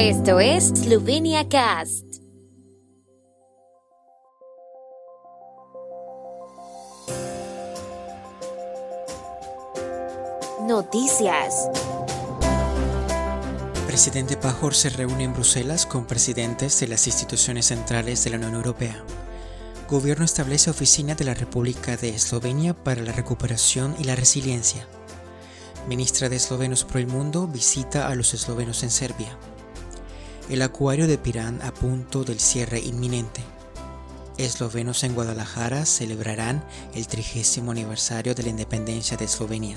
Esto es Slovenia Cast. Noticias. Presidente Pajor se reúne en Bruselas con presidentes de las instituciones centrales de la Unión Europea. Gobierno establece oficina de la República de Eslovenia para la recuperación y la resiliencia. Ministra de Eslovenos por el Mundo visita a los eslovenos en Serbia. El acuario de Pirán a punto del cierre inminente. Eslovenos en Guadalajara celebrarán el trigésimo aniversario de la independencia de Eslovenia.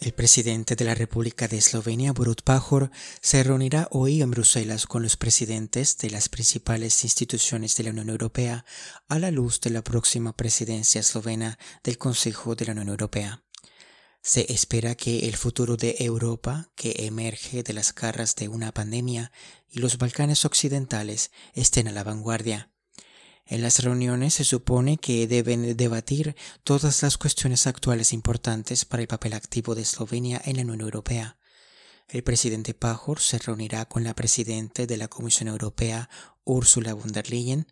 El presidente de la República de Eslovenia, Borut Pajor, se reunirá hoy en Bruselas con los presidentes de las principales instituciones de la Unión Europea a la luz de la próxima presidencia eslovena del Consejo de la Unión Europea. Se espera que el futuro de Europa, que emerge de las garras de una pandemia, y los Balcanes occidentales estén a la vanguardia. En las reuniones se supone que deben debatir todas las cuestiones actuales importantes para el papel activo de Eslovenia en la Unión Europea. El presidente Pajor se reunirá con la presidenta de la Comisión Europea, Ursula von der Leyen,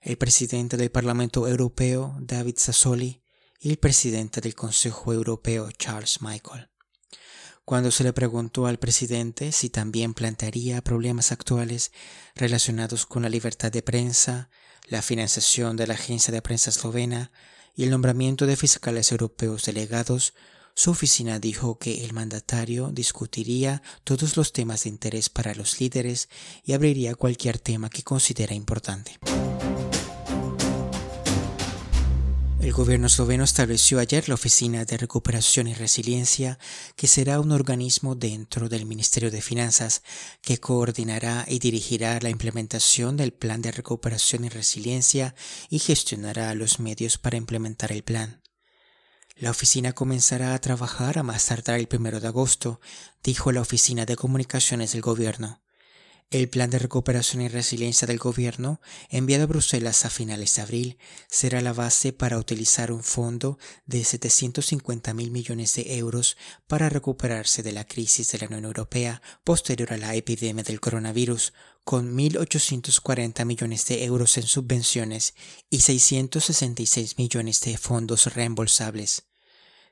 el presidente del Parlamento Europeo, David Sassoli, y el presidente del Consejo Europeo, Charles Michael. Cuando se le preguntó al presidente si también plantearía problemas actuales relacionados con la libertad de prensa, la financiación de la Agencia de Prensa Eslovena y el nombramiento de fiscales europeos delegados, su oficina dijo que el mandatario discutiría todos los temas de interés para los líderes y abriría cualquier tema que considera importante. El gobierno esloveno estableció ayer la Oficina de Recuperación y Resiliencia, que será un organismo dentro del Ministerio de Finanzas que coordinará y dirigirá la implementación del Plan de Recuperación y Resiliencia y gestionará los medios para implementar el plan. La oficina comenzará a trabajar a más tardar el 1 de agosto, dijo la Oficina de Comunicaciones del Gobierno. El plan de recuperación y resiliencia del gobierno, enviado a Bruselas a finales de abril, será la base para utilizar un fondo de 750 mil millones de euros para recuperarse de la crisis de la Unión Europea posterior a la epidemia del coronavirus, con 1.840 millones de euros en subvenciones y 666 millones de fondos reembolsables.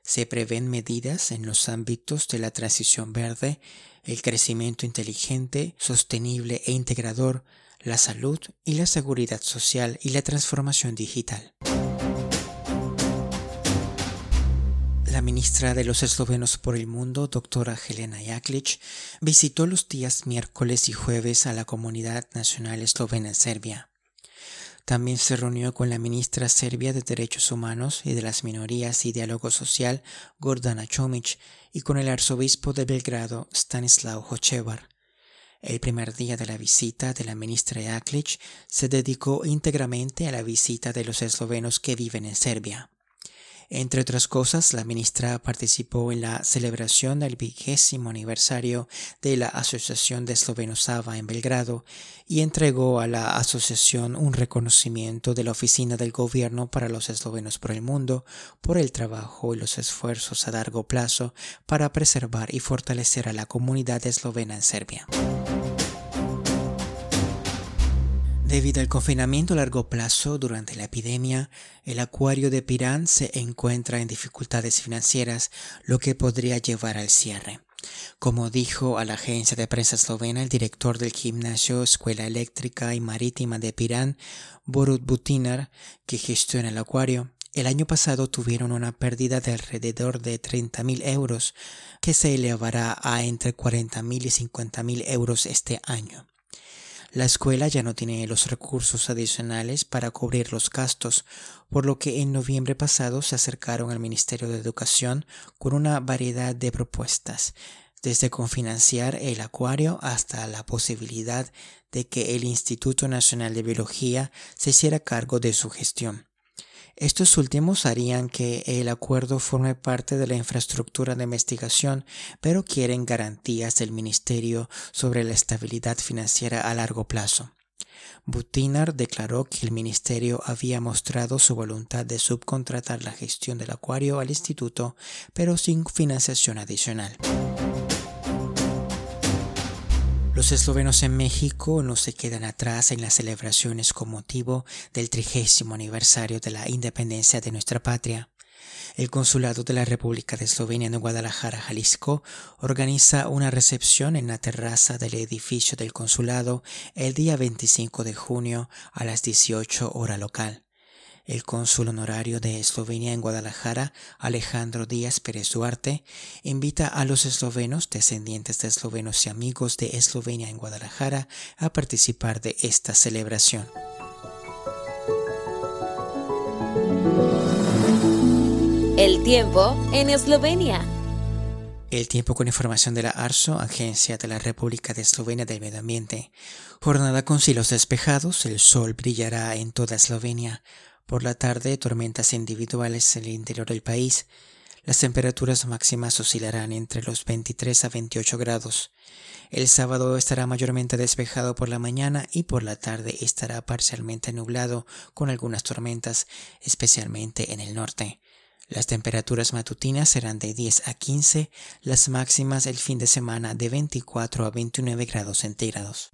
Se prevén medidas en los ámbitos de la transición verde, el crecimiento inteligente, sostenible e integrador, la salud y la seguridad social y la transformación digital. La ministra de los eslovenos por el mundo, doctora Helena Jaklic, visitó los días miércoles y jueves a la comunidad nacional eslovena en Serbia. También se reunió con la ministra serbia de Derechos Humanos y de las Minorías y Diálogo Social, Gordana Chomic, y con el arzobispo de Belgrado, Stanislav Hochevar. El primer día de la visita de la ministra Jaklic se dedicó íntegramente a la visita de los eslovenos que viven en Serbia. Entre otras cosas, la ministra participó en la celebración del vigésimo aniversario de la Asociación de Eslovenos Sava en Belgrado y entregó a la asociación un reconocimiento de la Oficina del Gobierno para los Eslovenos por el Mundo por el trabajo y los esfuerzos a largo plazo para preservar y fortalecer a la comunidad eslovena en Serbia. Debido al confinamiento a largo plazo durante la epidemia, el acuario de Pirán se encuentra en dificultades financieras, lo que podría llevar al cierre. Como dijo a la agencia de prensa eslovena el director del gimnasio Escuela Eléctrica y Marítima de Pirán, Borut Butinar, que gestiona el acuario, el año pasado tuvieron una pérdida de alrededor de 30.000 euros, que se elevará a entre 40.000 y 50.000 euros este año. La escuela ya no tiene los recursos adicionales para cubrir los gastos, por lo que en noviembre pasado se acercaron al Ministerio de Educación con una variedad de propuestas. desde confinanciar el acuario hasta la posibilidad de que el Instituto Nacional de Biología se hiciera cargo de su gestión. Estos últimos harían que el acuerdo forme parte de la infraestructura de investigación, pero quieren garantías del Ministerio sobre la estabilidad financiera a largo plazo. Butinar declaró que el ministerio había mostrado su voluntad de subcontratar la gestión del acuario al instituto, pero sin financiación adicional. Los eslovenos en México no se quedan atrás en las celebraciones con motivo del trigésimo aniversario de la independencia de nuestra patria. El Consulado de la República de Eslovenia en Guadalajara, Jalisco, organiza una recepción en la terraza del edificio del consulado el día 25 de junio a las 18 hora local. El cónsul honorario de Eslovenia en Guadalajara, Alejandro Díaz Pérez Duarte, invita a los eslovenos, descendientes de eslovenos y amigos de Eslovenia en Guadalajara, a participar de esta celebración. El tiempo en Eslovenia. El tiempo con información de la ARSO, Agencia de la República de Eslovenia del Medio Ambiente. Jornada con cielos despejados, el sol brillará en toda Eslovenia. Por la tarde, tormentas individuales en el interior del país. Las temperaturas máximas oscilarán entre los 23 a 28 grados. El sábado estará mayormente despejado por la mañana y por la tarde estará parcialmente nublado con algunas tormentas, especialmente en el norte. Las temperaturas matutinas serán de 10 a 15, las máximas el fin de semana de 24 a 29 grados centígrados.